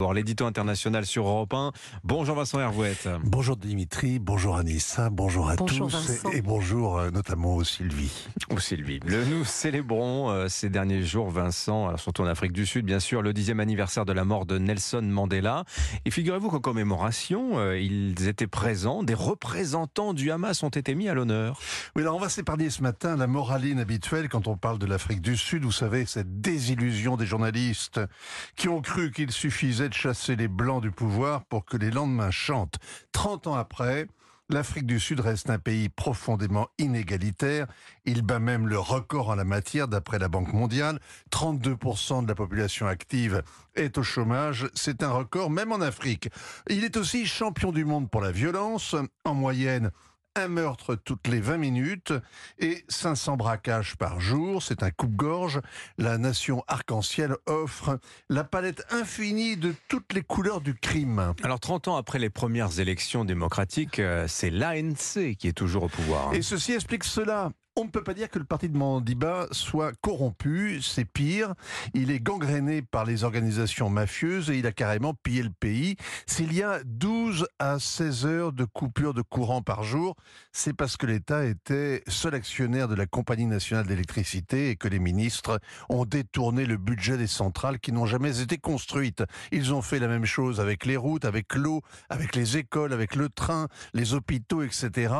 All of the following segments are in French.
Bon, l'édito international sur Europe 1. Bonjour Vincent Hervouette. Bonjour Dimitri, bonjour Anissa, bonjour à Bonjour tous Vincent. et bonjour euh, notamment aux Sylvie. Ou Sylvie. Le, nous célébrons euh, ces derniers jours, Vincent, alors surtout en Afrique du Sud, bien sûr, le dixième anniversaire de la mort de Nelson Mandela. Et figurez-vous qu'en commémoration, euh, ils étaient présents, des représentants du Hamas ont été mis à l'honneur. Oui, alors on va s'épargner ce matin la moraline habituelle quand on parle de l'Afrique du Sud. Vous savez, cette désillusion des journalistes qui ont cru qu'il suffisait de chasser les blancs du pouvoir pour que les lendemains chantent. 30 ans après, L'Afrique du Sud reste un pays profondément inégalitaire. Il bat même le record en la matière d'après la Banque mondiale. 32% de la population active est au chômage. C'est un record même en Afrique. Il est aussi champion du monde pour la violence. En moyenne, un meurtre toutes les 20 minutes et 500 braquages par jour. C'est un coupe-gorge. La nation arc-en-ciel offre la palette infinie de toutes les couleurs du crime. Alors 30 ans après les premières élections démocratiques, euh, c'est l'ANC qui est toujours au pouvoir. hein. Et ceci explique cela. On ne peut pas dire que le parti de Mandiba soit corrompu, c'est pire. Il est gangréné par les organisations mafieuses et il a carrément pillé le pays. S'il y a 12 à 16 heures de coupure de courant par jour, c'est parce que l'État était seul actionnaire de la Compagnie nationale d'électricité et que les ministres ont détourné le budget des centrales qui n'ont jamais été construites. Ils ont fait la même chose avec les routes, avec l'eau, avec les écoles, avec le train, les hôpitaux, etc.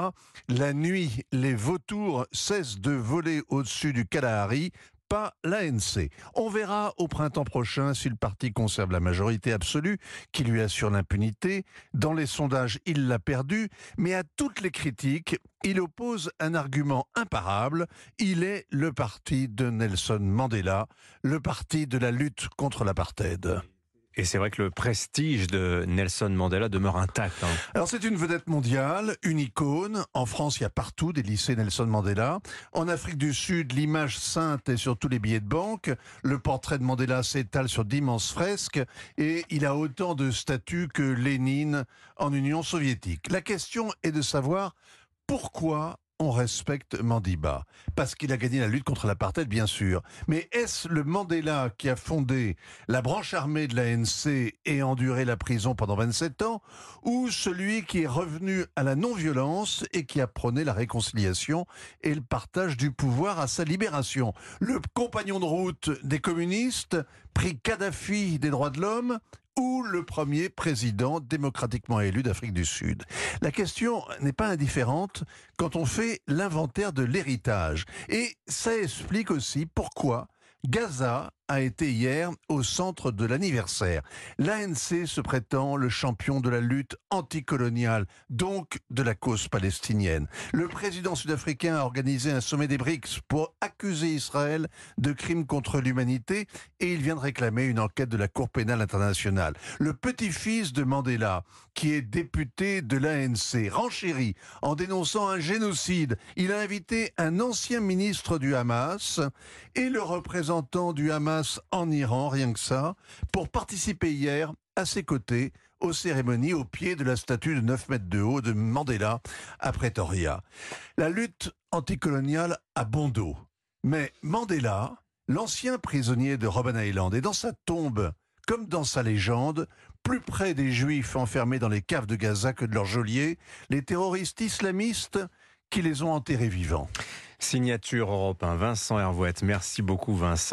La nuit, les vautours cessent de voler au-dessus du Kalahari, pas l'ANC. On verra au printemps prochain si le parti conserve la majorité absolue qui lui assure l'impunité. Dans les sondages, il l'a perdu, mais à toutes les critiques, il oppose un argument imparable. Il est le parti de Nelson Mandela, le parti de la lutte contre l'apartheid. Et c'est vrai que le prestige de Nelson Mandela demeure intact. hein. Alors c'est une vedette mondiale, une icône. En France, il y a partout des lycées Nelson Mandela. En Afrique du Sud, l'image sainte est sur tous les billets de banque. Le portrait de Mandela s'étale sur d'immenses fresques et il a autant de statuts que Lénine en Union soviétique. La question est de savoir pourquoi on respecte Mandiba Parce qu'il a gagné la lutte contre l'apartheid, bien sûr. Mais est-ce le Mandela qui a fondé la branche armée de l'ANC et enduré la prison pendant 27 ans Ou celui qui est revenu à la non-violence et qui a prôné la réconciliation et le partage du pouvoir à sa libération? Le compagnon de route des communistes, pris Kadhafi des droits de l'homme ou le premier président démocratiquement élu d'Afrique du Sud. La question n'est pas indifférente quand on fait l'inventaire de l'héritage. Et ça explique aussi pourquoi Gaza a été hier au centre de l'anniversaire. L'ANC se prétend le champion de la lutte anticoloniale, donc de la cause palestinienne. Le président sud-africain a organisé un sommet des BRICS pour accuser Israël de crimes contre l'humanité et il vient de réclamer une enquête de la Cour pénale internationale. Le petit-fils de Mandela, qui est député de l'ANC, renchérit en dénonçant un génocide. Il a invité un ancien ministre du Hamas et le représentant du Hamas en Iran, rien que ça, pour participer hier à ses côtés aux cérémonies au pied de la statue de 9 mètres de haut de Mandela à Pretoria. La lutte anticoloniale a bon dos. Mais Mandela, l'ancien prisonnier de Robben Island, est dans sa tombe, comme dans sa légende, plus près des Juifs enfermés dans les caves de Gaza que de leurs geôliers, les terroristes islamistes qui les ont enterrés vivants. Signature Europe 1, Vincent Hervouette. Merci beaucoup Vincent.